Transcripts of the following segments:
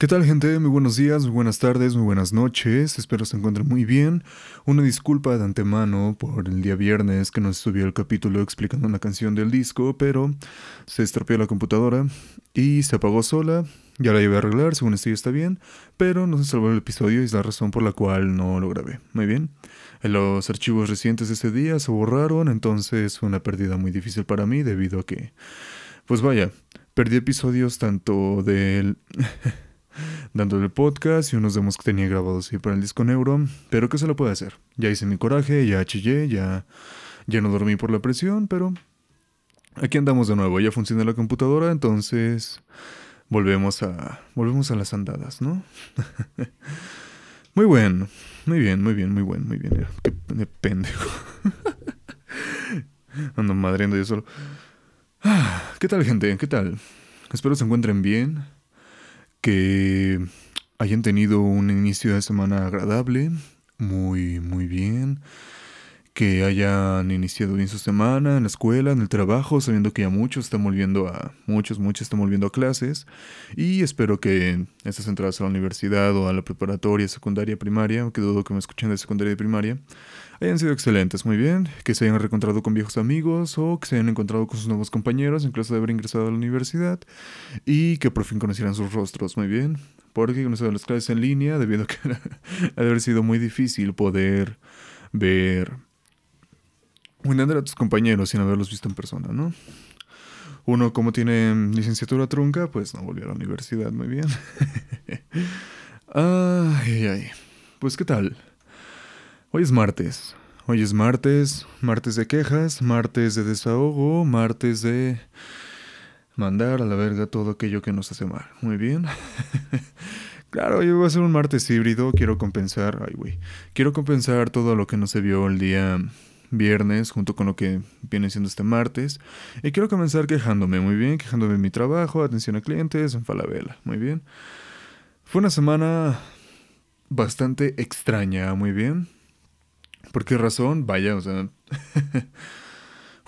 ¿Qué tal gente? Muy buenos días, muy buenas tardes, muy buenas noches. Espero se encuentren muy bien. Una disculpa de antemano por el día viernes que no subió el capítulo explicando una canción del disco, pero se estropeó la computadora y se apagó sola. Ya la llevé a arreglar, según esto ya está bien, pero no se salvó el episodio y es la razón por la cual no lo grabé. Muy bien. Los archivos recientes de ese día se borraron, entonces fue una pérdida muy difícil para mí debido a que, pues vaya, perdí episodios tanto del... dándole podcast y unos demos que tenía grabados ahí para el disco Neuro, pero ¿qué se lo puede hacer? Ya hice mi coraje, ya chillé, ya, ya no dormí por la presión, pero aquí andamos de nuevo, ya funciona la computadora, entonces volvemos a, volvemos a las andadas, ¿no? muy bueno, muy bien, muy bien, muy bueno, muy bien, qué pendejo. Ando madriendo yo solo. Ah, ¿Qué tal gente? ¿Qué tal? Espero se encuentren bien que hayan tenido un inicio de semana agradable, muy, muy bien, que hayan iniciado bien su semana en la escuela, en el trabajo, sabiendo que ya muchos están volviendo a, muchos, muchos están volviendo a clases, y espero que estas entradas a la universidad o a la preparatoria, secundaria, primaria, que dudo que me escuchen de secundaria y primaria, hayan sido excelentes, muy bien, que se hayan reencontrado con viejos amigos o que se hayan encontrado con sus nuevos compañeros en caso de haber ingresado a la universidad y que por fin conocieran sus rostros, muy bien, porque con las clases en línea, debido a que ha de haber sido muy difícil poder ver o entender a tus compañeros sin haberlos visto en persona, ¿no? Uno, como tiene licenciatura trunca, pues no volvió a la universidad, muy bien. ay, ay. Pues, ¿qué tal? Hoy es martes. Hoy es martes, martes de quejas, martes de desahogo, martes de mandar a la verga todo aquello que nos hace mal. Muy bien. claro, hoy va a ser un martes híbrido. Quiero compensar, ay güey, quiero compensar todo lo que no se vio el día viernes junto con lo que viene siendo este martes. Y quiero comenzar quejándome, muy bien, quejándome de mi trabajo, atención a clientes, en Falabella, muy bien. Fue una semana bastante extraña, muy bien. ¿Por qué razón? Vaya, o sea...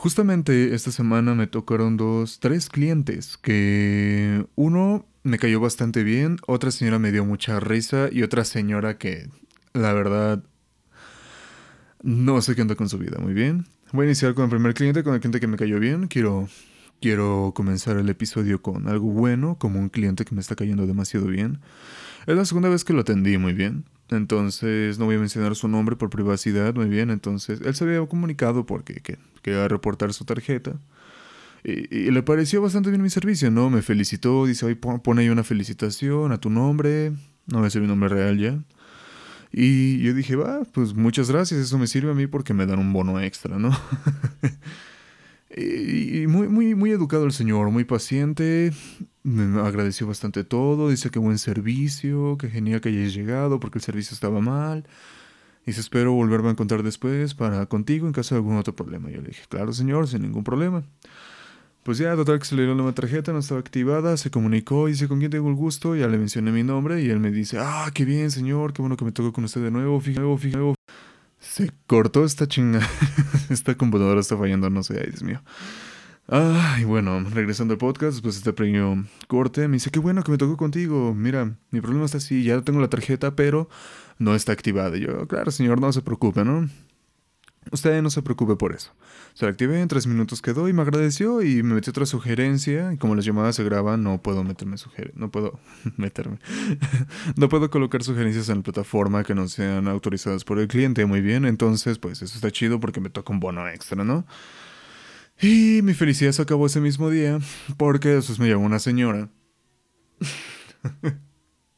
Justamente esta semana me tocaron dos, tres clientes que uno me cayó bastante bien, otra señora me dio mucha risa y otra señora que la verdad no sé qué anda con su vida. Muy bien. Voy a iniciar con el primer cliente, con el cliente que me cayó bien. Quiero, quiero comenzar el episodio con algo bueno, como un cliente que me está cayendo demasiado bien. Es la segunda vez que lo atendí muy bien. Entonces, no voy a mencionar su nombre por privacidad, muy bien. Entonces, él se había comunicado porque que, quería reportar su tarjeta. Y, le pareció bastante bien mi servicio, ¿no? Me felicitó, dice, oye, pone ahí una felicitación a tu nombre. No voy a mi nombre real ya. Y yo dije, va, pues muchas gracias, eso me sirve a mí porque me dan un bono extra, ¿no? y, muy, muy, muy educado el señor, muy paciente, me agradeció bastante todo, dice que buen servicio, que genial que hayas llegado porque el servicio estaba mal. Dice, espero volverme a encontrar después para contigo en caso de algún otro problema. Yo le dije, claro señor, sin ningún problema. Pues ya, total que se le dio la tarjeta, no estaba activada, se comunicó, dice con quién tengo el gusto, ya le mencioné mi nombre y él me dice, ah, qué bien señor, qué bueno que me tocó con usted de nuevo, fíjate, fíjate. Se cortó esta chinga, esta computadora está fallando, no sé, ay Dios mío. Ay, bueno, regresando al podcast, después de este pequeño corte, me dice, qué bueno que me tocó contigo. Mira, mi problema está así, ya tengo la tarjeta, pero no está activada. Y yo, claro, señor, no se preocupe, ¿no? Usted no se preocupe por eso. Se la activé, en tres minutos quedó y me agradeció y me metió otra sugerencia. Y como las llamadas se graban, no puedo meterme sugerencias. No puedo meterme. no puedo colocar sugerencias en la plataforma que no sean autorizadas por el cliente. Muy bien, entonces, pues eso está chido porque me toca un bono extra, ¿no? Y mi felicidad se acabó ese mismo día porque después me llamó una señora.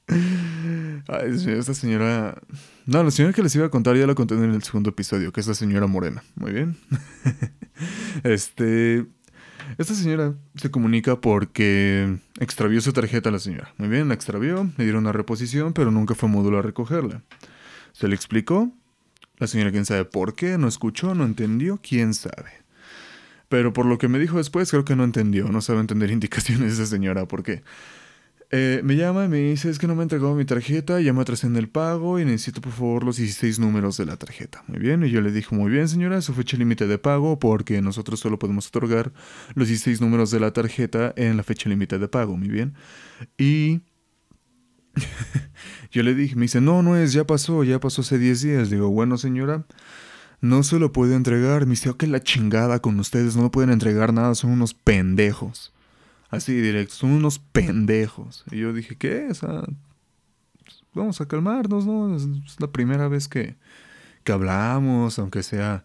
Ay, esta señora... No, la señora que les iba a contar ya la conté en el segundo episodio, que es la señora Morena. Muy bien. este... Esta señora se comunica porque extravió su tarjeta a la señora. Muy bien, la extravió, le dieron una reposición, pero nunca fue módulo a recogerla. Se le explicó. La señora, quién sabe por qué, no escuchó, no entendió, quién sabe. Pero por lo que me dijo después, creo que no entendió, no sabe entender indicaciones de esa señora, porque eh, me llama y me dice, es que no me ha entregado mi tarjeta, ya me atrasé en el pago y necesito por favor los 16 números de la tarjeta. Muy bien, y yo le dije, muy bien señora, su fecha límite de pago porque nosotros solo podemos otorgar los 16 números de la tarjeta en la fecha límite de pago, muy bien. Y Yo le dije, me dice, no, no es, ya pasó, ya pasó hace 10 días. Digo, bueno, señora, no se lo puede entregar. Me dice, ok, la chingada con ustedes, no pueden entregar nada, son unos pendejos. Así directo, son unos pendejos. Y yo dije, ¿qué? O sea, vamos a calmarnos, ¿no? Es, la primera vez que, que hablamos, aunque sea...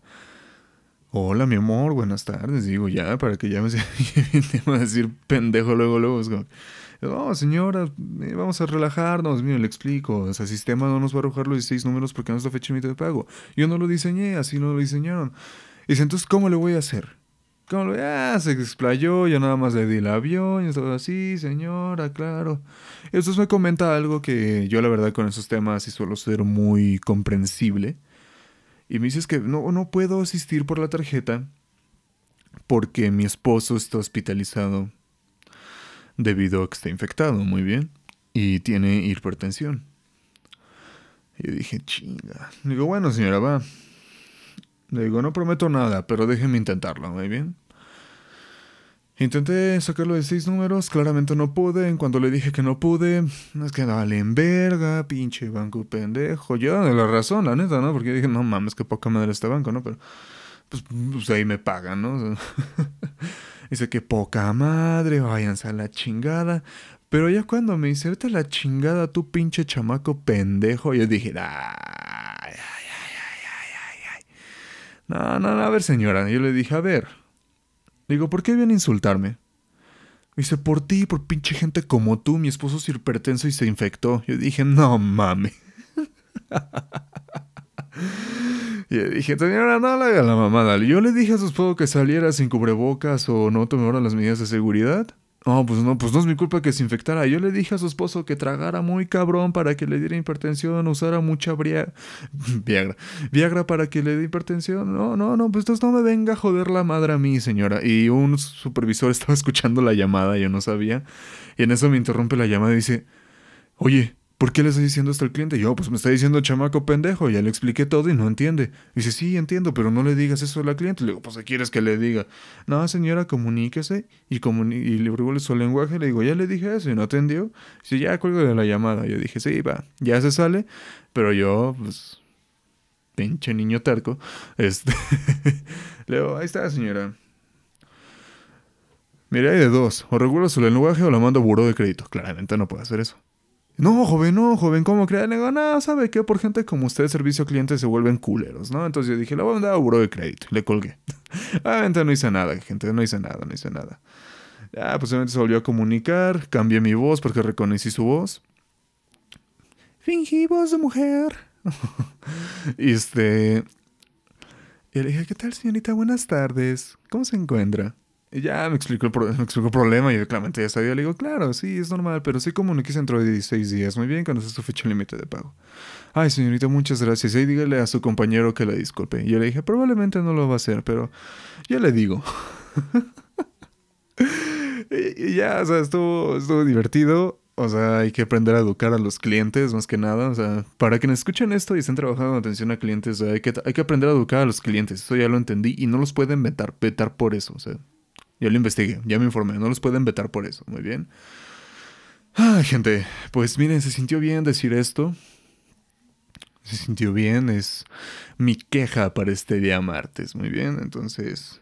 Hola, mi amor, buenas tardes. Digo, ya, para que ya me va a decir pendejo luego, luego. Es como, no, señora, eh, vamos a relajarnos. Mire, le explico. O sea, el sistema no nos va a arrojar los 16 números porque no es la fecha límite de pago. Yo no lo diseñé, así no lo diseñaron. Dice, entonces, ¿cómo le voy a hacer? ¿Cómo lo Ah, se explayó, yo nada más le di el avión y todo así, señora, claro. Y entonces me comenta algo que yo la verdad con esos temas sí suelo ser muy comprensible. Y me dice que no, no puedo asistir por la tarjeta porque mi esposo está hospitalizado debido a que está infectado, muy bien, y tiene hipertensión. Y yo dije, chinga. Digo, bueno, señora, va. Le digo, no prometo nada, pero déjeme intentarlo, muy bien. Intenté sacarlo de seis números, claramente no pude. En cuanto le dije que no pude, es que dale en verga, pinche banco pendejo. Yo de la razón, la neta, ¿no? Porque dije, no mames, que poca madre este banco, ¿no? Pero pues, pues ahí me pagan, ¿no? Dice que poca madre, váyanse a la chingada. Pero ya cuando me dice, vete a la chingada, tú pinche chamaco pendejo, yo dije, ay, ay, ay, ay, ay, ay. No, no, no, a ver, señora. Yo le dije, a ver. Digo, ¿por qué viene a insultarme? Dice, por ti, por pinche gente como tú, mi esposo es hipertenso y se infectó. Yo dije, no mames. Y dije, señora, no le haga la mamada. Yo le dije a su esposo que saliera sin cubrebocas o no tomara las medidas de seguridad. No, pues no, pues no es mi culpa que se infectara. Yo le dije a su esposo que tragara muy cabrón para que le diera hipertensión, usara mucha bria... Viagra. Viagra para que le dé hipertensión. No, no, no, pues entonces no me venga a joder la madre a mí, señora. Y un supervisor estaba escuchando la llamada, yo no sabía. Y en eso me interrumpe la llamada y dice, oye, ¿Por qué le estoy diciendo esto al cliente? Yo, pues me está diciendo chamaco pendejo, ya le expliqué todo y no entiende. dice, sí, entiendo, pero no le digas eso a la cliente. Le digo, pues ¿qué quieres que le diga? No, señora, comuníquese y, comuni y le su lenguaje. Le digo, ya le dije eso y no atendió. Dice, ya cuelgo de la llamada. Yo dije, sí, va, ya se sale, pero yo, pues, pinche niño terco. Este, le digo, ahí está, señora. Mira, hay de dos. O regula su lenguaje o la mando a buró de crédito. Claramente no puede hacer eso. No, joven, no, joven, ¿cómo cree? Le digo, no, ¿sabe qué? Por gente como usted, servicio cliente, se vuelven culeros, ¿no? Entonces yo dije, le voy a mandar a buró de crédito. Le colgué. Obviamente no hice nada, gente, no hice nada, no hice nada. Ya, pues obviamente se volvió a comunicar, cambié mi voz porque reconocí su voz. Fingí voz de mujer. y este... Y le dije, ¿qué tal, señorita? Buenas tardes. ¿Cómo se encuentra? Ya me explicó, el me explicó el problema y yo claramente ya sabía. Le digo, claro, sí, es normal, pero sí comuniqué dentro de 16 días. Muy bien, cuando es su fecha límite de pago. Ay, señorita, muchas gracias. Y dígale a su compañero que la disculpe. Y yo le dije, probablemente no lo va a hacer, pero ya le digo. ya, o sea, estuvo, estuvo divertido. O sea, hay que aprender a educar a los clientes, más que nada. O sea, para quienes escuchen esto y estén trabajando en atención a clientes, hay, que, hay que aprender a educar a los clientes. Eso ya lo entendí y no los pueden vetar, vetar por eso. O sea, yo lo investigué, ya me informé, no los pueden vetar por eso, muy bien. Ay, gente, pues miren, se sintió bien decir esto. Se sintió bien, es mi queja para este día martes, muy bien. Entonces,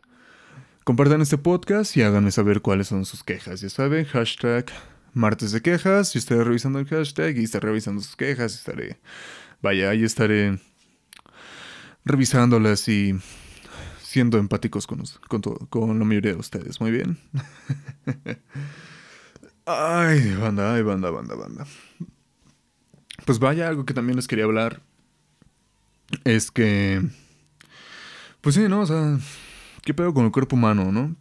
compartan este podcast y háganme saber cuáles son sus quejas. Ya saben, hashtag martes de quejas. Yo estaré revisando el hashtag y estaré revisando sus quejas. Estaré, vaya, ahí estaré revisándolas y siendo empáticos con, con, con la mayoría de ustedes. Muy bien. ay, banda, ay, banda, banda, banda. Pues vaya, algo que también les quería hablar es que... Pues sí, ¿no? O sea, ¿qué pedo con el cuerpo humano, no?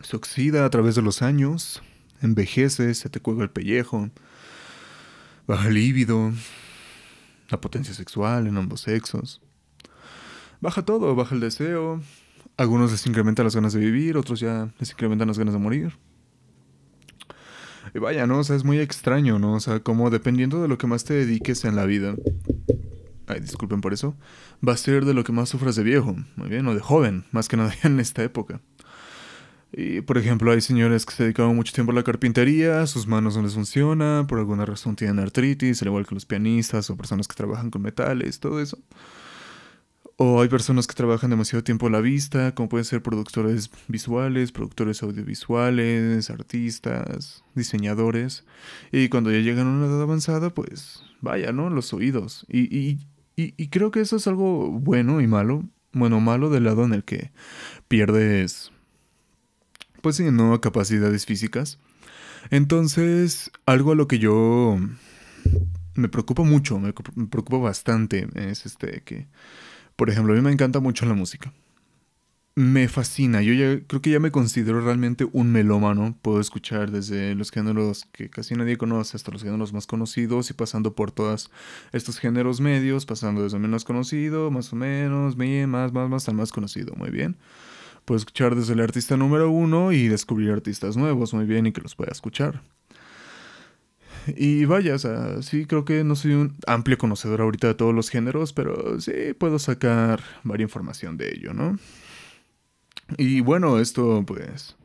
Se oxida a través de los años, envejece, se te cuelga el pellejo, baja el líbido, la potencia sexual en ambos sexos baja todo, baja el deseo. Algunos les incrementan las ganas de vivir, otros ya les incrementan las ganas de morir. Y vaya, ¿no? O sea, es muy extraño, ¿no? O sea, como dependiendo de lo que más te dediques en la vida. Ay, disculpen por eso. Va a ser de lo que más sufras de viejo, muy bien, o de joven, más que nada en esta época. Y, por ejemplo, hay señores que se dedicaban mucho tiempo a la carpintería, sus manos no les funcionan, por alguna razón tienen artritis, al igual que los pianistas o personas que trabajan con metales, todo eso. O hay personas que trabajan demasiado tiempo a la vista, como pueden ser productores visuales, productores audiovisuales, artistas, diseñadores. Y cuando ya llegan a una edad avanzada, pues vaya, ¿no? Los oídos. Y, y, y, creo que eso es algo bueno y malo. Bueno, malo del lado en el que pierdes pues sí, no capacidades físicas. Entonces, algo a lo que yo me preocupa mucho, me preocupa bastante, es este que, por ejemplo, a mí me encanta mucho la música. Me fascina, yo ya creo que ya me considero realmente un melómano. Puedo escuchar desde los géneros que casi nadie conoce hasta los géneros más conocidos y pasando por todos estos géneros medios, pasando desde menos conocido, más o menos, más, más, más, al más conocido, muy bien. Puedo escuchar desde el artista número uno y descubrir artistas nuevos muy bien y que los pueda escuchar. Y vaya, o sea, sí creo que no soy un amplio conocedor ahorita de todos los géneros, pero sí puedo sacar varia información de ello, ¿no? Y bueno, esto pues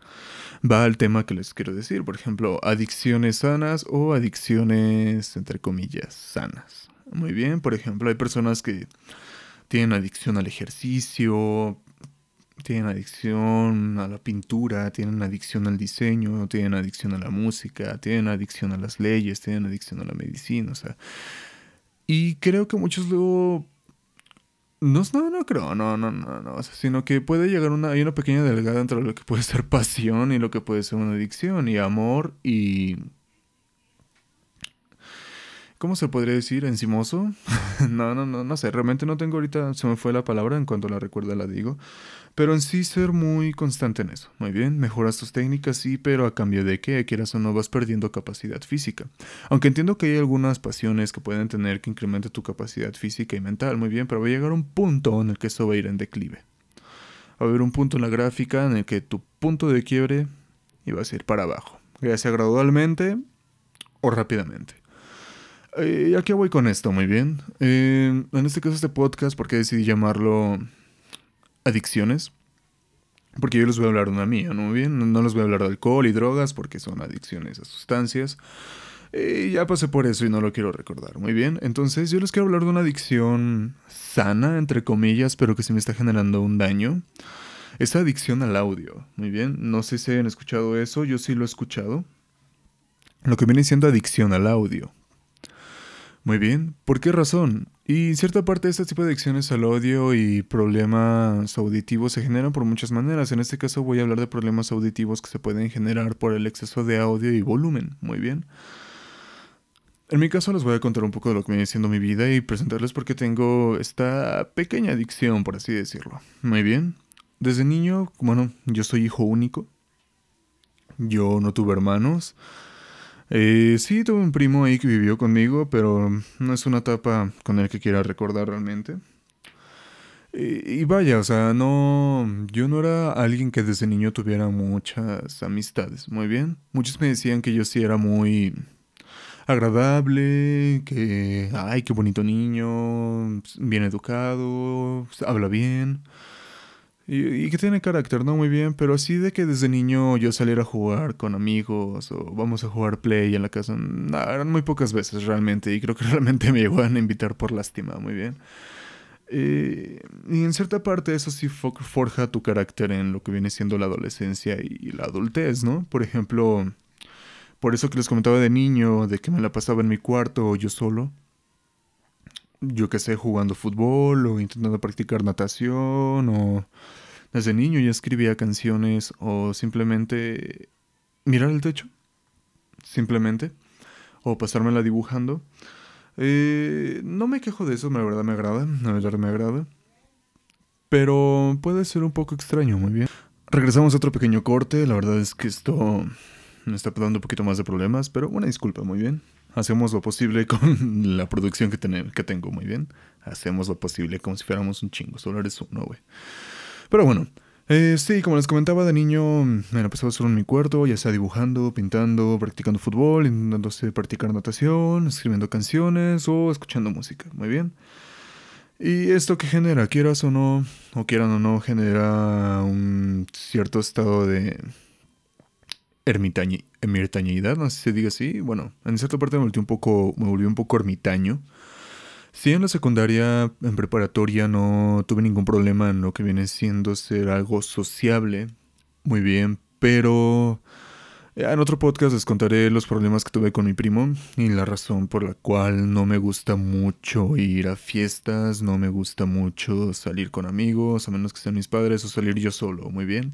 va al tema que les quiero decir, por ejemplo, adicciones sanas o adicciones entre comillas sanas. Muy bien, por ejemplo, hay personas que tienen adicción al ejercicio, tienen adicción a la pintura, tienen adicción al diseño, tienen adicción a la música, tienen adicción a las leyes, tienen adicción a la medicina, o sea. Y creo que muchos luego... No, no, no creo, no, no, no, no, sino que puede llegar una, hay una pequeña delgada entre lo que puede ser pasión y lo que puede ser una adicción y amor y ¿Cómo se podría decir? ¿Encimoso? no, no, no, no sé. Realmente no tengo ahorita, se me fue la palabra, en cuanto la recuerda la digo. Pero en sí ser muy constante en eso. Muy bien, mejoras tus técnicas, sí, pero a cambio de que quieras o no vas perdiendo capacidad física. Aunque entiendo que hay algunas pasiones que pueden tener que incremente tu capacidad física y mental, muy bien, pero va a llegar un punto en el que eso va a ir en declive. Va a haber un punto en la gráfica en el que tu punto de quiebre iba a ir para abajo, ya sea gradualmente o rápidamente. Eh, ¿A qué voy con esto? Muy bien. Eh, en este caso, este podcast, ¿por qué decidí llamarlo Adicciones? Porque yo les voy a hablar de una mía, ¿no? Muy bien. No les voy a hablar de alcohol y drogas porque son adicciones a sustancias. Eh, ya pasé por eso y no lo quiero recordar. Muy bien. Entonces, yo les quiero hablar de una adicción sana, entre comillas, pero que sí me está generando un daño. Esa adicción al audio. Muy bien. No sé si han escuchado eso. Yo sí lo he escuchado. Lo que viene siendo adicción al audio. Muy bien, ¿por qué razón? Y cierta parte este tipo de adicciones al audio y problemas auditivos se generan por muchas maneras. En este caso voy a hablar de problemas auditivos que se pueden generar por el exceso de audio y volumen. Muy bien. En mi caso les voy a contar un poco de lo que viene siendo mi vida y presentarles por qué tengo esta pequeña adicción, por así decirlo. Muy bien. Desde niño, bueno, yo soy hijo único. Yo no tuve hermanos. Eh, sí, tuve un primo ahí que vivió conmigo, pero no es una etapa con el que quiera recordar realmente. Y, vaya, o sea, no, yo no era alguien que desde niño tuviera muchas amistades, muy bien. Muchos me decían que yo sí era muy agradable, que, ay, qué bonito niño, bien educado, habla bien. Y, que tiene carácter, ¿no? Muy bien, pero así de que desde niño yo saliera a jugar con amigos o vamos a jugar play en la casa, eran muy pocas veces realmente y creo que realmente me llegaban a invitar por lástima, muy bien. Eh, y en cierta parte eso sí forja tu carácter en lo que viene siendo la adolescencia y la adultez, ¿no? Por ejemplo, por eso que les comentaba de niño, de que me la pasaba en mi cuarto yo solo yo que sé, jugando fútbol o intentando practicar natación o desde niño ya escribía canciones o simplemente mirar el techo, simplemente, o pasármela dibujando. Eh, no me quejo de eso, la verdad me agrada, la verdad me agrada. Pero puede ser un poco extraño, muy bien. Regresamos a otro pequeño corte, la verdad es que esto me está dando un poquito más de problemas, pero una disculpa, muy bien. Hacemos lo posible con la producción que, que tengo, muy bien. Hacemos lo posible como si fuéramos un chingo, solo eres uno, güey. Pero bueno, eh, sí, como les comentaba de niño, me la pasaba solo en mi cuarto, ya sea dibujando, pintando, practicando fútbol, intentándose practicar natación, escribiendo canciones o escuchando música, muy bien. Y esto que genera, quieras o no, o quieran o no, genera un cierto estado de ermitañidad, no sé si se diga así. Bueno, en cierta parte me volví un poco, me volví un poco ermitaño. Sí, en la secundaria, en preparatoria, no tuve ningún problema en lo que viene siendo ser algo sociable. Muy bien, pero en otro podcast les contaré los problemas que tuve con mi primo y la razón por la cual no me gusta mucho ir a fiestas, no me gusta mucho salir con amigos, a menos que sean mis padres, o salir yo solo, muy bien.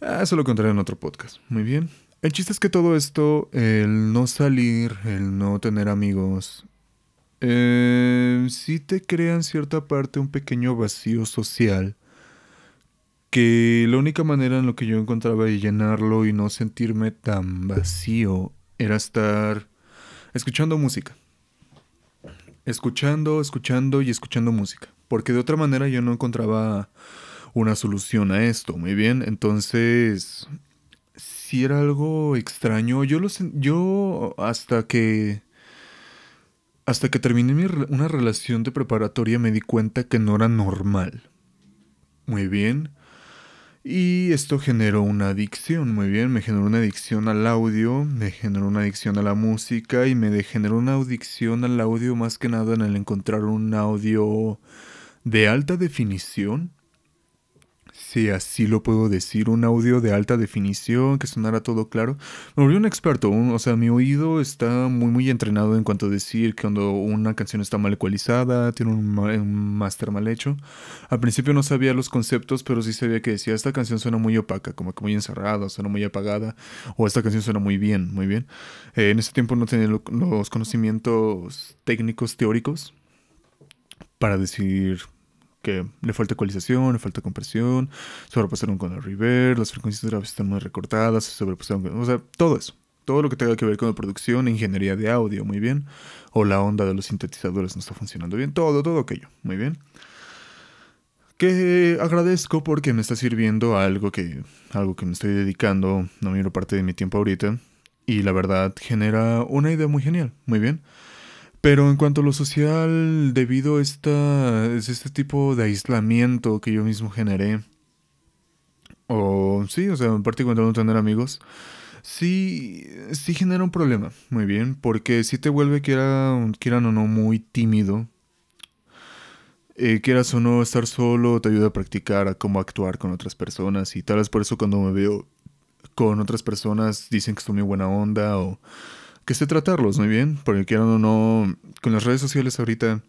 Ah, eso lo contaré en otro podcast, muy bien. El chiste es que todo esto, el no salir, el no tener amigos, eh, sí te crea en cierta parte un pequeño vacío social que la única manera en lo que yo encontraba de llenarlo y no sentirme tan vacío era estar escuchando música. Escuchando, escuchando y escuchando música. Porque de otra manera yo no encontraba una solución a esto, muy bien. Entonces, si era algo extraño, yo lo yo hasta que hasta que terminé mi, una relación de preparatoria me di cuenta que no era normal. Muy bien. Y esto generó una adicción, muy bien, me generó una adicción al audio, me generó una adicción a la música y me generó una adicción al audio más que nada en el encontrar un audio de alta definición si así lo puedo decir, un audio de alta definición, que sonara todo claro. Me volví un experto, o sea, mi oído está muy, muy entrenado en cuanto a decir que cuando una canción está mal ecualizada, tiene un, máster mal hecho. Al principio no sabía los conceptos, pero sí sabía que decía, esta canción suena muy opaca, como que muy encerrada, suena muy apagada, o esta canción suena muy bien, muy bien. Eh, en ese tiempo no tenía los conocimientos técnicos teóricos para decir que le falta ecualización, le falta compresión, sobrepasaron con el reverb, las frecuencias graves están muy recortadas, sobrepasaron con, o sea, todo eso. Todo lo que tenga que ver con la producción, ingeniería de audio, muy bien. O la onda de los sintetizadores no está funcionando bien. Todo, todo aquello, muy bien. Que agradezco porque me está sirviendo algo que, algo que me estoy dedicando la mayor parte de mi tiempo ahorita. Y la verdad genera una idea muy genial, muy bien. Pero en cuanto a lo social, debido a este tipo de aislamiento que yo mismo generé, o sí, o sea, en parte cuando no tener amigos, sí, sí genera un problema, muy bien, porque si te vuelve, quieran, quieran o no, muy tímido. Eh, quieras o no estar solo, te ayuda a practicar cómo actuar con otras personas y tal vez por eso cuando me veo con otras personas dicen que estoy muy buena onda o que sé tratarlos muy bien, porque quieran o no, con las redes sociales ahorita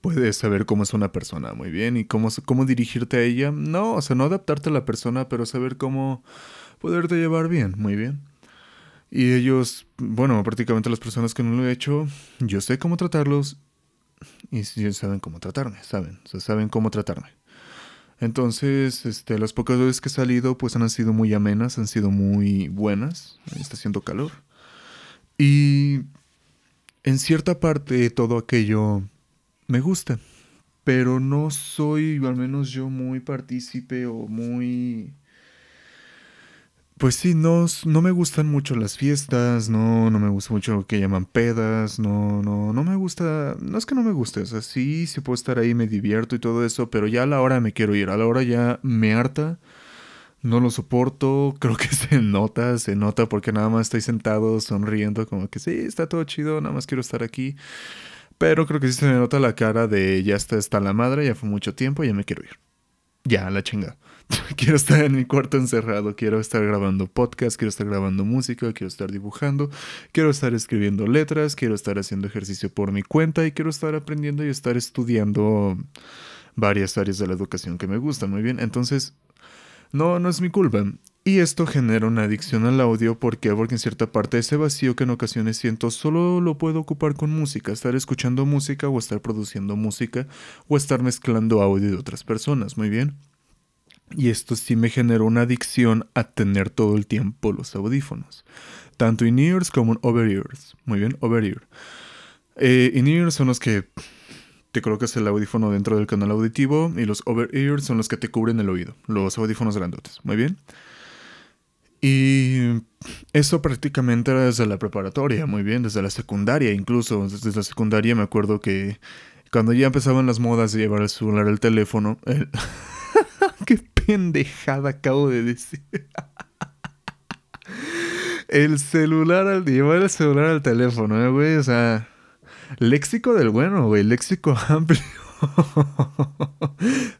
puedes saber cómo es una persona muy bien y cómo, cómo dirigirte a ella. No, o sea, no adaptarte a la persona, pero saber cómo poderte llevar bien, muy bien. Y ellos, bueno, prácticamente las personas que no lo he hecho, yo sé cómo tratarlos y saben cómo tratarme, saben, o sea, saben cómo tratarme. Entonces, este, las pocas veces que he salido, pues han sido muy amenas, han sido muy buenas. Está haciendo calor. Y en cierta parte todo aquello me gusta, pero no soy, al menos yo, muy partícipe o muy... Pues sí, no, no me gustan mucho las fiestas, no, no me gusta mucho lo que llaman pedas, no, no, no me gusta, no es que no me guste, o sea, sí, sí puedo estar ahí, me divierto y todo eso, pero ya a la hora me quiero ir, a la hora ya me harta no lo soporto, creo que se nota, se nota porque nada más estoy sentado sonriendo como que sí, está todo chido, nada más quiero estar aquí. Pero creo que sí se me nota la cara de ya está, está la madre, ya fue mucho tiempo, ya me quiero ir. Ya, la chinga. quiero estar en mi cuarto encerrado, quiero estar grabando podcast, quiero estar grabando música, quiero estar dibujando, quiero estar escribiendo letras, quiero estar haciendo ejercicio por mi cuenta y quiero estar aprendiendo y estar estudiando varias áreas de la educación que me gustan, muy bien. Entonces, no, no es mi culpa. Y esto genera una adicción al audio porque, porque en cierta parte ese vacío que en ocasiones siento solo lo puedo ocupar con música, estar escuchando música o estar produciendo música o estar mezclando audio de otras personas, muy bien. Y esto sí me generó una adicción a tener todo el tiempo los audífonos, tanto in-ears como en over-ears, muy bien, over-ear. Eh, in-ears son los que te colocas el audífono dentro del canal auditivo y los over-ears son los que te cubren el oído, los audífonos grandotes. Muy bien. Y eso prácticamente era desde la preparatoria, muy bien, desde la secundaria incluso. Desde la secundaria me acuerdo que cuando ya empezaban las modas de llevar el celular al teléfono, el... qué pendejada acabo de decir. el celular al llevar el celular al teléfono, ¿eh, güey, o sea, léxico del bueno, güey, léxico amplio.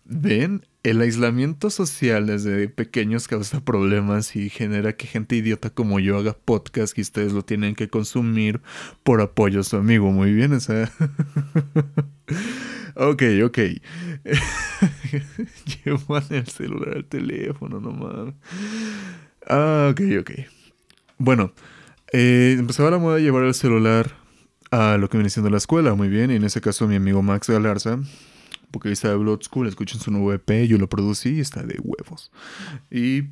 Ven, el aislamiento social desde pequeños causa problemas y genera que gente idiota como yo haga podcast y ustedes lo tienen que consumir por apoyo a su amigo. Muy bien, o sea. ok, ok. Llevan el celular al teléfono, no mames. Ah, ok, ok. Bueno, eh, empezaba la moda de llevar el celular a lo que viene siendo la escuela, muy bien. Y en ese caso, mi amigo Max Galarza está de Blood School, escuchen su nuevo EP, yo lo producí y está de huevos. Y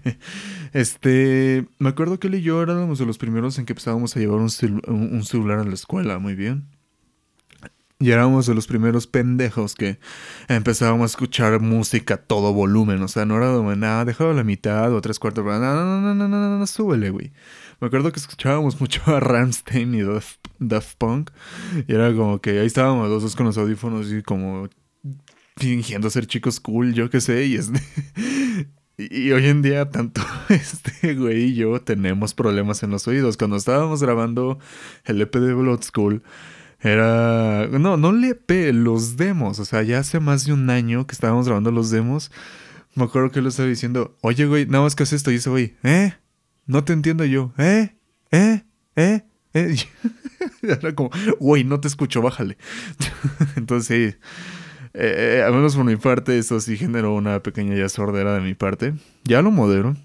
este, me acuerdo que él y yo éramos de los primeros en que empezábamos a llevar un, celular a la escuela, muy bien. Y éramos de los primeros pendejos que empezábamos a escuchar música a todo volumen. O sea, no era de nada, déjalo a la mitad o tres cuartos. No, no, no, no, no, no, súbele, güey. Me acuerdo que escuchábamos mucho a Ramstein y Daft, Punk. Y era como que ahí estábamos los dos con los audífonos y como fingiendo ser chicos cool, yo qué sé. Y, y, hoy en día tanto este güey y yo tenemos problemas en los oídos. Cuando estábamos grabando el EP de Blood School, era... No, no el EP, los demos. O sea, ya hace más de un año que estábamos grabando los demos. Me acuerdo que él estaba diciendo, oye, güey, nada más que haces esto. Y ese güey, ¿eh? No te entiendo yo. ¿Eh? ¿Eh? ¿Eh? ¿Eh? Era como, güey, no te escucho, bájale. Entonces, sí, eh, al menos por mi parte, eso sí generó una pequeña ya sordera de mi parte. Ya lo modero,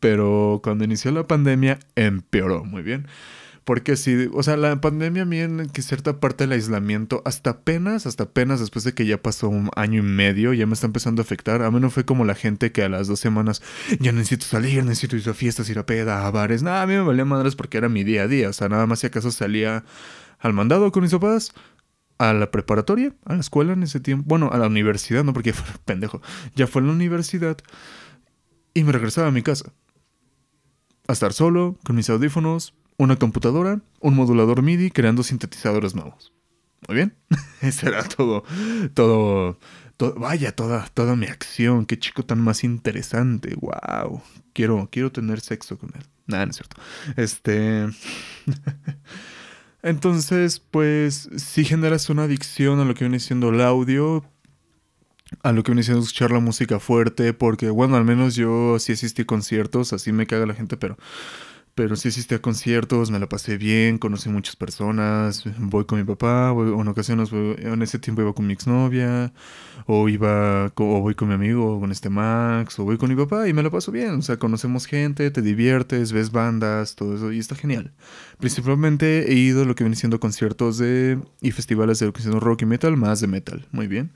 pero cuando inició la pandemia empeoró muy bien. Porque si, o sea, la pandemia a mí en cierta parte del aislamiento, hasta apenas, hasta apenas después de que ya pasó un año y medio, ya me está empezando a afectar. A mí no fue como la gente que a las dos semanas, ya necesito salir, necesito ir a fiestas, ir a peda, a bares. Nada, a mí me valía madres porque era mi día a día. O sea, nada más si acaso salía al mandado con mis papás, a la preparatoria, a la escuela en ese tiempo. Bueno, a la universidad, no porque fue pendejo. Ya fue a la universidad y me regresaba a mi casa. A estar solo, con mis audífonos, una computadora, un modulador MIDI creando sintetizadores nuevos. Muy bien. Ese era todo, todo, vaya, toda, toda mi acción. Qué chico tan más interesante. Wow. Quiero, quiero tener sexo con él. Nada, no es cierto. Este. Entonces, pues, si generas una adicción a lo que viene siendo el audio, a lo que viene siendo escuchar la música fuerte, porque, bueno, al menos yo sí asistí conciertos, así me caga la gente, pero pero sí asistí a conciertos, me la pasé bien, conocí muchas personas, voy con mi papá, voy, en ocasiones en ese tiempo iba con mi exnovia, o iba, o voy con mi amigo, con este Max, o voy con mi papá y me la paso bien, o sea, conocemos gente, te diviertes, ves bandas, todo eso, y está genial. Principalmente he ido a lo que viene siendo conciertos de, y festivales de lo que rock y metal, más de metal, muy bien.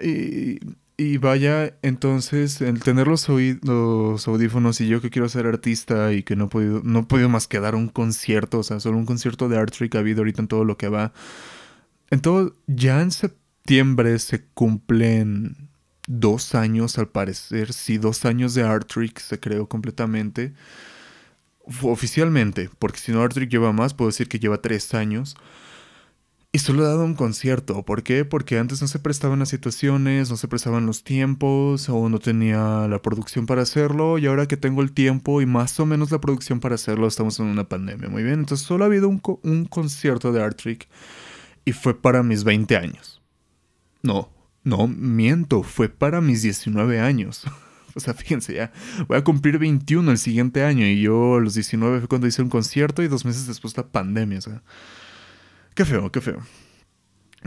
Y y vaya, entonces, el tener los, los, audífonos y yo que quiero ser artista y que no he podido, no más que dar un concierto, o sea, solo un concierto de Art Trick ha habido ahorita en todo lo que va. En todo, ya en septiembre se cumplen dos años, al parecer, sí, dos años de Art Trick se creó completamente. Oficialmente, porque si no Art Trick lleva más, puedo decir que lleva tres años. Y solo he dado un concierto. ¿Por qué? Porque antes no se prestaban las situaciones, no se prestaban los tiempos, o no tenía la producción para hacerlo. Y ahora que tengo el tiempo y más o menos la producción para hacerlo, estamos en una pandemia. Muy bien. Entonces solo ha habido un, concierto de Art Trick. Y fue para mis 20 años. No, no, miento. Fue para mis 19 años. O sea, fíjense, ya voy a cumplir 21 el siguiente año y yo a los 19 fue cuando hice un concierto y dos meses después la pandemia, o sea. Qué feo, qué feo.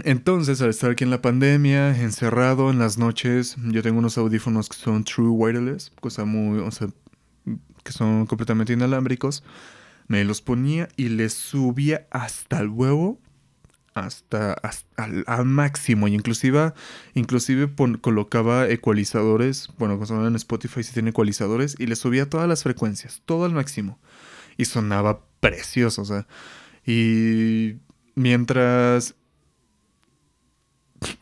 Entonces, al estar aquí en la pandemia, encerrado en las noches, yo tengo unos audífonos que son True Wireless, cosa muy, o sea, que son completamente inalámbricos. Me los ponía y les subía hasta el huevo, hasta, al, máximo. Y inclusive, inclusive colocaba ecualizadores, bueno, como en Spotify si tiene ecualizadores, y les subía todas las frecuencias, todo al máximo. Y sonaba precioso, o sea. Y Mientras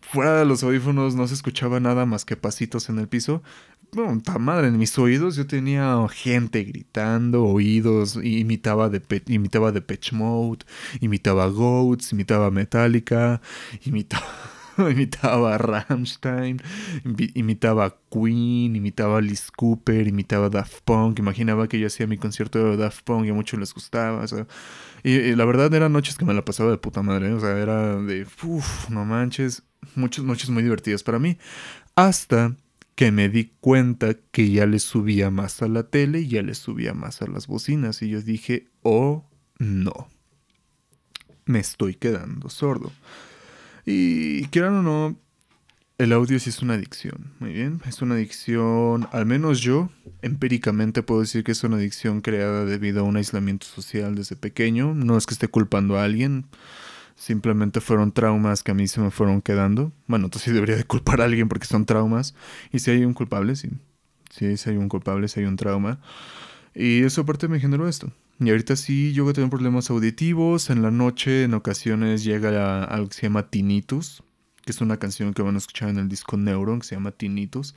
fuera de los audífonos no se escuchaba nada más que pasitos en el piso, bueno, ta madre, en mis oídos yo tenía gente gritando, oídos, imitaba de, imitaba de Pitch Mode, imitaba Goats, imitaba Metallica, imitaba, imitaba a Rammstein, imitaba a Queen, imitaba a Alice Cooper, imitaba a Daft Punk, imaginaba que yo hacía mi concierto de Daft Punk y a muchos les gustaba, y, la verdad eran noches que me la pasaba de puta madre, o sea, era de, uff, no manches, muchas noches muy divertidas para mí, hasta que me di cuenta que ya le subía más a la tele y ya le subía más a las bocinas. Y yo dije, oh no, me estoy quedando sordo. Y quieran o no, el audio sí es una adicción, muy bien, es una adicción, al menos yo, empíricamente puedo decir que es una adicción creada debido a un aislamiento social desde pequeño, no es que esté culpando a alguien, Simplemente fueron traumas que a mí se me fueron quedando. Bueno, entonces sí debería de culpar a alguien porque son traumas. Y si hay un culpable, sí. Sí, si hay un culpable, si hay un trauma. Y eso aparte me generó esto. Y ahorita sí, yo tengo problemas auditivos. En la noche, en ocasiones, llega algo que se llama tinnitus, que es una canción que van a escuchar en el disco Neuron, que se llama tinnitus.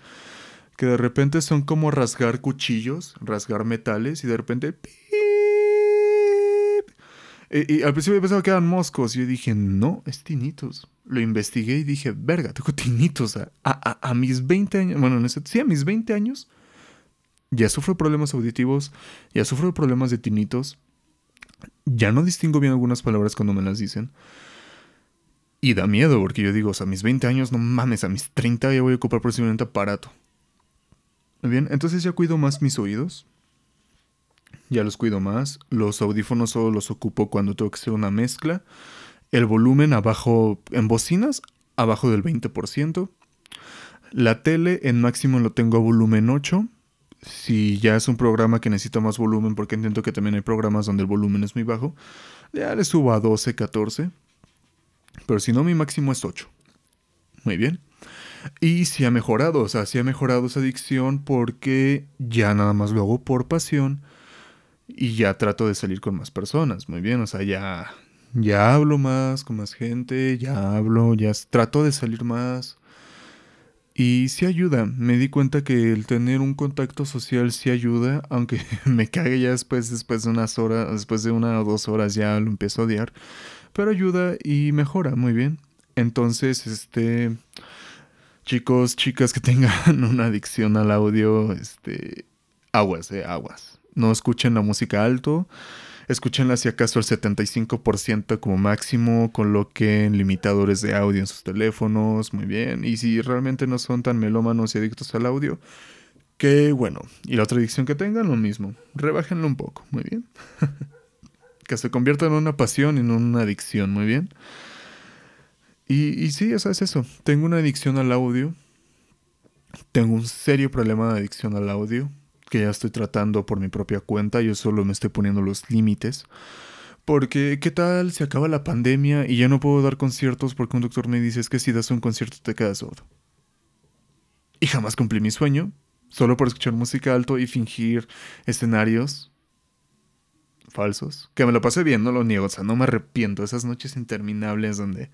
Que de repente son como rasgar cuchillos, rasgar metales, y de repente y, al principio pensaba que eran moscos. Y yo dije, no, es tinitos. Lo investigué y dije, verga, tengo tinitos. A, a, mis 20 años, bueno, sí, a mis 20 años, ya sufro problemas auditivos, ya sufro problemas de tinitos. Ya no distingo bien algunas palabras cuando me las dicen. Y da miedo, porque yo digo, o sea, a mis 20 años, no mames, a mis 30 ya voy a ocupar posiblemente aparato. Bien, entonces ya cuido más mis oídos ya los cuido más. Los audífonos solo los ocupo cuando tengo que hacer una mezcla. El volumen abajo, en bocinas, abajo del 20%. La tele en máximo lo tengo a volumen 8. Si ya es un programa que necesita más volumen, porque entiendo que también hay programas donde el volumen es muy bajo, ya le subo a 12, 14. Pero si no, mi máximo es 8. Muy bien. Y si ha mejorado, o sea, si ha mejorado esa adicción porque ya nada más lo hago por pasión y ya trato de salir con más personas, muy bien, o sea, ya, ya hablo más con más gente, ya hablo, ya trato de salir más. Y sí ayuda, me di cuenta que el tener un contacto social sí ayuda, aunque me cague ya después, después de unas horas, después de una o dos horas ya lo empiezo a odiar, pero ayuda y mejora, muy bien. Entonces, este, chicos, chicas que tengan una adicción al audio, este, aguas, eh, aguas no escuchen la música alto. Escúchenla si acaso el 75% como máximo, coloquen limitadores de audio en sus teléfonos, muy bien. Y si realmente no son tan melómanos y adictos al audio, qué bueno. Y la otra adicción que tengan, lo mismo. Rebájenlo un poco, muy bien. que se convierta en una pasión y en una adicción, muy bien. Y, y sí, eso es eso. Tengo una adicción al audio. Tengo un serio problema de adicción al audio que ya estoy tratando por mi propia cuenta, yo solo me estoy poniendo los límites. Porque, ¿qué tal si acaba la pandemia y ya no puedo dar conciertos porque un doctor me dice es que si das un concierto te quedas sordo? Y jamás cumplí mi sueño, solo por escuchar música alto y fingir escenarios falsos. Que me lo pasé bien, no lo niego, o sea, no me arrepiento. Esas noches interminables donde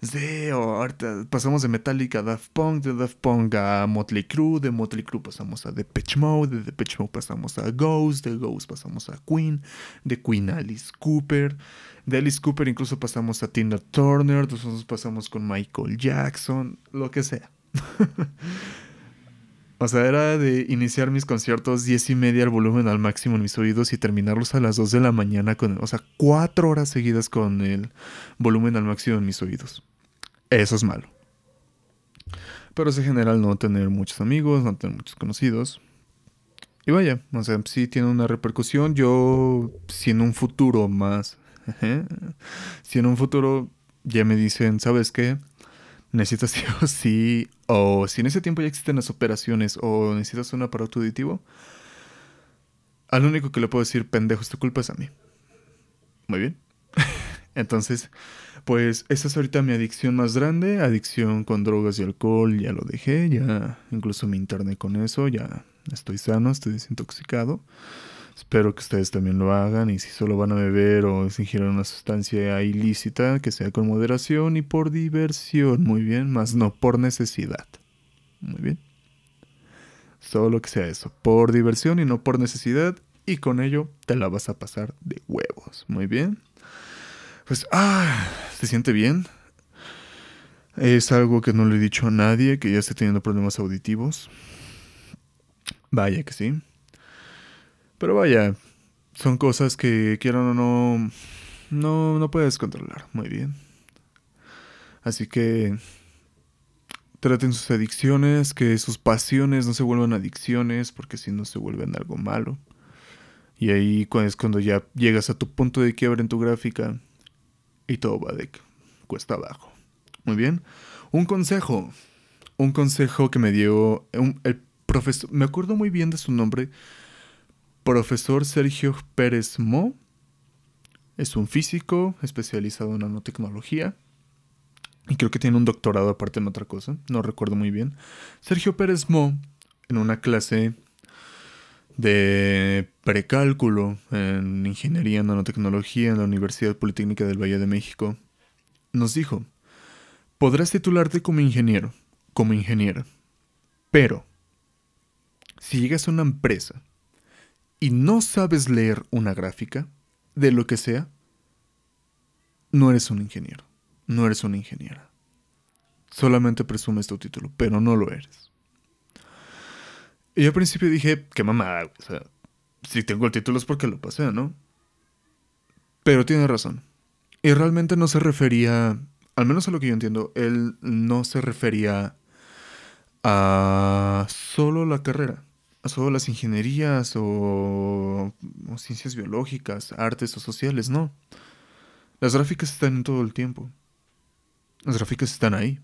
Sí, ahorita pasamos de Metallica a Daft Punk, de Daft Punk a Motley Crue, de Motley Crue pasamos a Depeche Mode, de Depeche Mode pasamos a Ghost, de Ghost pasamos a Queen, de Queen Alice Cooper, de Alice Cooper incluso pasamos a Tina Turner, nosotros pasamos con Michael Jackson, lo que sea. o sea, era de iniciar mis conciertos diez y media al volumen al máximo en mis oídos y terminarlos a las 2 de la mañana con, o sea, cuatro horas seguidas con el volumen al máximo en mis oídos. Eso es malo. Pero es en general no tener muchos amigos, no tener muchos conocidos. Y vaya, o sea, sí tiene una repercusión. Yo, si en un futuro más, si en un futuro ya me dicen, ¿sabes qué? Necesitas sí o sí, o si en ese tiempo ya existen las operaciones o necesitas un aparato auditivo, al único que le puedo decir, pendejo, esta culpa es a mí. Muy bien. Entonces, pues esa es ahorita mi adicción más grande, adicción con drogas y alcohol, ya lo dejé, ya incluso me interné con eso, ya estoy sano, estoy desintoxicado. Espero que ustedes también lo hagan y si solo van a beber o ingieren una sustancia ilícita, que sea con moderación y por diversión, muy bien, más no por necesidad. Muy bien. Solo que sea eso, por diversión y no por necesidad. Y con ello te la vas a pasar de huevos. Muy bien. Pues, ah, ¿se siente bien? Es algo que no le he dicho a nadie que ya esté teniendo problemas auditivos. Vaya que sí. Pero vaya, son cosas que quieran o no, no, no puedes controlar. Muy bien. Así que traten sus adicciones, que sus pasiones no se vuelvan adicciones, porque si no se vuelven algo malo. Y ahí es cuando ya llegas a tu punto de quiebra en tu gráfica y todo va de cuesta abajo. Muy bien. Un consejo. Un consejo que me dio el profesor. Me acuerdo muy bien de su nombre. Profesor Sergio Pérez Mo. Es un físico especializado en nanotecnología. Y creo que tiene un doctorado aparte en otra cosa. No recuerdo muy bien. Sergio Pérez Mo, en una clase de precálculo en ingeniería en nanotecnología en la Universidad Politécnica del Valle de México, nos dijo, podrás titularte como ingeniero, como ingeniera, pero si llegas a una empresa y no sabes leer una gráfica, de lo que sea, no eres un ingeniero, no eres una ingeniera. Solamente presumes tu título, pero no lo eres. Y yo al principio dije, qué mamada, o sea, si tengo el título es porque lo pasé, ¿no? Pero tiene razón. Y realmente no se refería, al menos a lo que yo entiendo, él no se refería a solo la carrera, a solo las ingenierías o, o ciencias biológicas, artes o sociales, no. Las gráficas están en todo el tiempo. Las gráficas están ahí.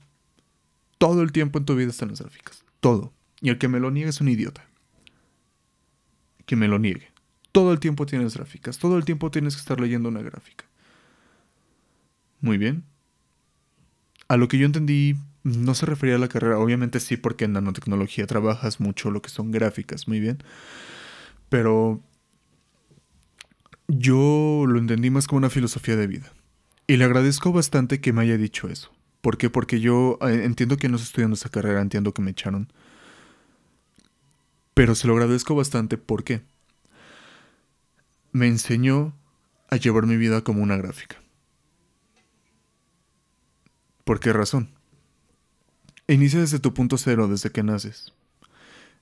Todo el tiempo en tu vida están las gráficas. Todo. Y el que me lo niegue es un idiota. Que me lo niegue. Todo el tiempo tienes gráficas, todo el tiempo tienes que estar leyendo una gráfica. Muy bien. A lo que yo entendí, no se refería a la carrera. Obviamente sí, porque en nanotecnología trabajas mucho lo que son gráficas, muy bien. Pero yo lo entendí más como una filosofía de vida. Y le agradezco bastante que me haya dicho eso. ¿Por qué? Porque yo eh, entiendo que no estoy estudiando esa carrera, entiendo que me echaron. Pero se lo agradezco bastante porque me enseñó a llevar mi vida como una gráfica. ¿Por qué razón? Inicia desde tu punto cero, desde que naces.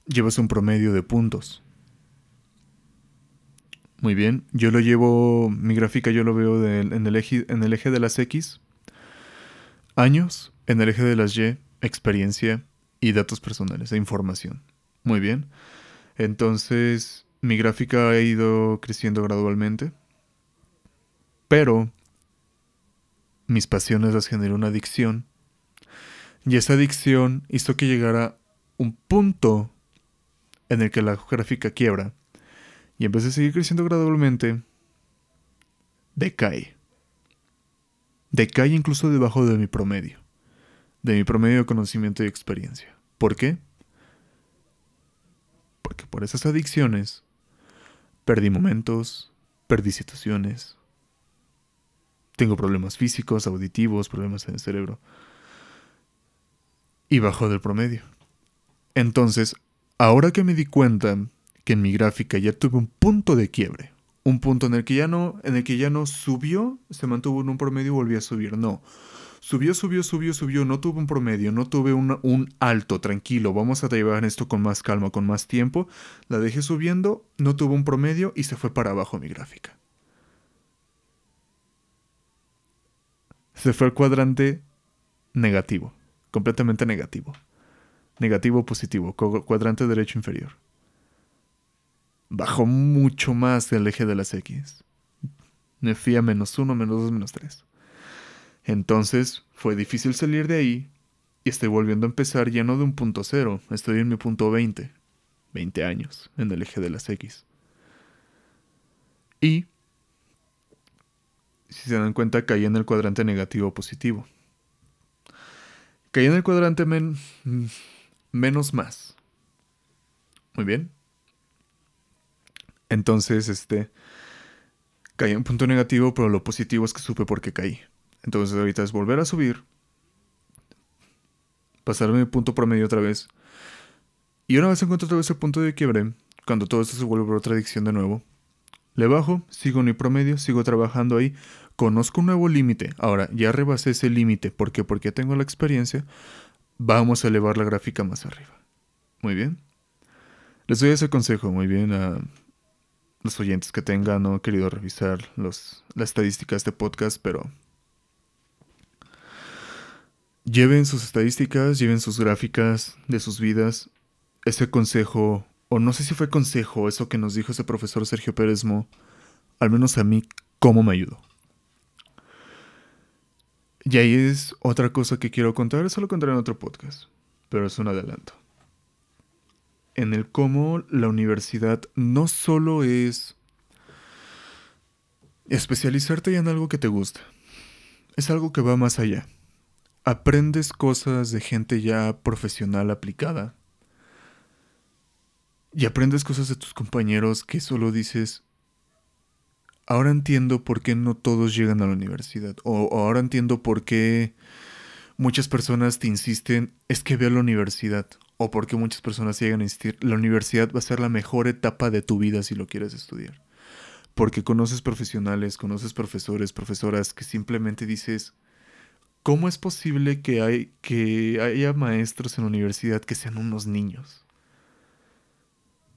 Llevas un promedio de puntos. Muy bien, yo lo llevo, mi gráfica yo lo veo en, el eje, en el eje de las X, años, en el eje de las Y, experiencia y datos personales e información. Muy bien. Entonces, mi gráfica ha ido creciendo gradualmente. Pero mis pasiones las generó una adicción. Y esa adicción hizo que llegara un punto en el que la gráfica quiebra. Y en vez de seguir creciendo gradualmente, decae. Decae incluso debajo de mi promedio. De mi promedio de conocimiento y experiencia. ¿Por qué? Porque por esas adicciones perdí momentos, perdí situaciones, tengo problemas físicos, auditivos, problemas en el cerebro. Y bajo del promedio. Entonces, ahora que me di cuenta que en mi gráfica ya tuve un punto de quiebre, un punto en el que ya no, en el que ya no subió, se mantuvo en un promedio y volvió a subir, no Subió, subió, subió, subió, no tuve un promedio, no tuve un, alto, tranquilo, vamos a llevar esto con más calma, con más tiempo. La dejé subiendo, no tuvo un promedio y se fue para abajo mi gráfica. Se fue al cuadrante negativo, completamente negativo. Negativo, positivo, cuadrante derecho inferior. Bajó mucho más el eje de las X. Me fui a menos uno, menos dos, menos tres. Entonces fue difícil salir de ahí y estoy volviendo a empezar lleno de un punto cero. Estoy en mi punto 20. 20 años en el eje de las X. Y, si se dan cuenta, caí en el cuadrante negativo positivo. Caí en el cuadrante menos más. Muy bien. Entonces, este, caí en un punto negativo, pero lo positivo es que supe por qué caí. Entonces ahorita es volver a subir, pasarme mi punto promedio otra vez Y una vez encuentro todo ese punto de quiebre, cuando todo esto se vuelve otra adicción de nuevo, le bajo, sigo en mi promedio, sigo trabajando ahí, conozco un nuevo límite. Ahora, ya rebasé ese límite. ¿Por qué? Porque tengo la experiencia. Vamos a elevar la gráfica más arriba. Muy bien. Les doy ese consejo muy bien a los oyentes que tengan. No he querido revisar los, las estadísticas de este podcast, pero lleven sus estadísticas, lleven sus gráficas de sus vidas. Ese consejo, o no sé si fue consejo, eso que nos dijo ese profesor Sergio Pérez Mo, al menos a mí, cómo me ayudó. Y ahí es otra cosa que quiero contar, eso lo contaré en otro podcast, pero es un adelanto. En el cómo la universidad no solo es especializarte en algo que te gusta, es algo que va más allá. Aprendes cosas de gente ya profesional aplicada. Y aprendes cosas de tus compañeros que solo dices, ahora entiendo por qué no todos llegan a la universidad. O, ahora entiendo por qué muchas personas te insisten, es que ve a la universidad. O por qué muchas personas llegan a insistir, la universidad va a ser la mejor etapa de tu vida si lo quieres estudiar. Porque conoces profesionales, conoces profesores, profesoras que simplemente dices, ¿cómo es posible que, hay, que haya maestros en la universidad que sean unos niños?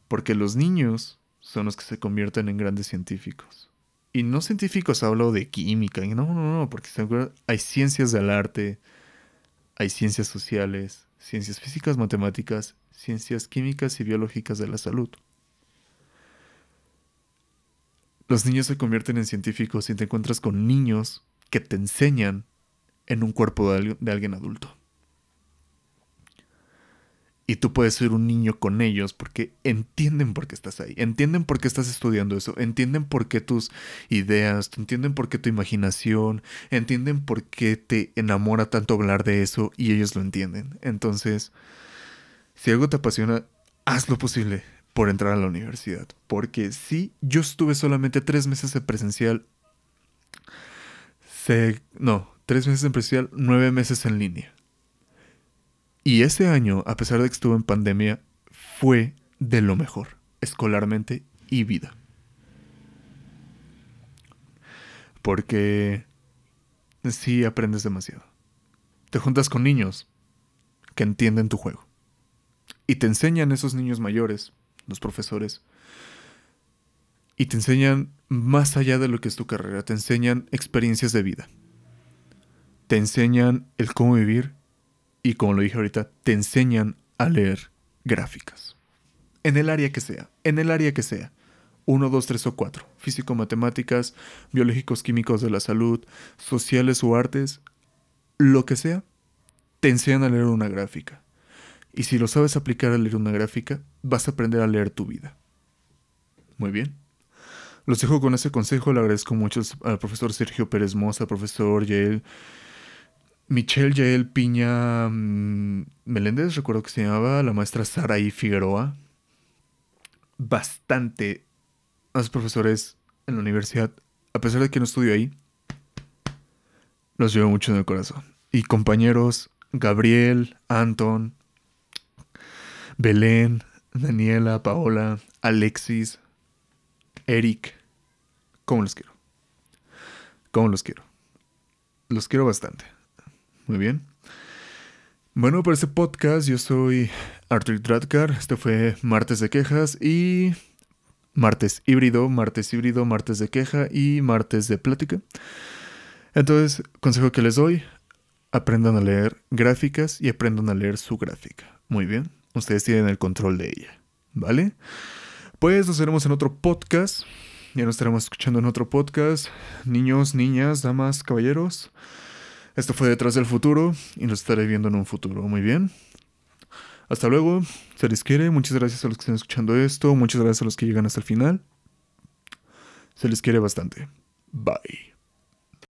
Porque los niños son los que se convierten en grandes científicos. Y no científicos hablo de química, no, no, no, porque hay ciencias del arte, hay ciencias sociales, ciencias físicas, matemáticas, ciencias químicas y biológicas de la salud. Los niños se convierten en científicos y te encuentras con niños que te enseñan en un cuerpo de, alguien adulto. Y tú puedes ser un niño con ellos porque entienden por qué estás ahí, entienden por qué estás estudiando eso, entienden por qué tus ideas, entienden por qué tu imaginación, entienden por qué te enamora tanto hablar de eso y ellos lo entienden. Entonces, si algo te apasiona, haz lo posible por entrar a la universidad. Porque si yo estuve solamente tres meses de presencial, no, tres meses en presencial, nueve meses en línea. Y ese año, a pesar de que estuve en pandemia, fue de lo mejor, escolarmente y vida. Porque sí aprendes demasiado. Te juntas con niños que entienden tu juego. Y te enseñan esos niños mayores, los profesores, y te enseñan más allá de lo que es tu carrera, te enseñan experiencias de vida. Te enseñan el cómo vivir y como lo dije ahorita, te enseñan a leer gráficas. En el área que sea, en el área que sea. Uno, dos, tres o cuatro. Físico, matemáticas, biológicos, químicos de la salud, sociales o artes, lo que sea, te enseñan a leer una gráfica. Y si lo sabes aplicar a leer una gráfica, vas a aprender a leer tu vida. Muy bien. Los dejo con ese consejo. Le agradezco mucho al profesor Sergio Pérez Moza, al profesor Yael Michelle Yael Piña mm, Meléndez, recuerdo que se llamaba, la maestra Saraí Figueroa. Bastante a los profesores en la universidad, a pesar de que no estudio ahí, los llevo mucho en el corazón. Y compañeros, Gabriel, Anton, Belén, Daniela, Paola, Alexis, Eric, ¿cómo los quiero? ¿Cómo los quiero? Los quiero bastante. Muy bien. Bueno, para este podcast yo soy Arthur Dradkar. Este fue Martes de Quejas y Martes híbrido, Martes híbrido, Martes de Queja y Martes de Plática. Entonces, consejo que les doy, aprendan a leer gráficas y aprendan a leer su gráfica. Muy bien, ustedes tienen el control de ella. ¿Vale? Pues nos veremos en otro podcast. Ya nos estaremos escuchando en otro podcast. Niños, niñas, damas, caballeros. Esto fue Detrás del Futuro y nos estaré viendo en un futuro. Muy bien. Hasta luego. Se les quiere. Muchas gracias a los que están escuchando esto. Muchas gracias a los que llegan hasta el final. Se les quiere bastante. Bye.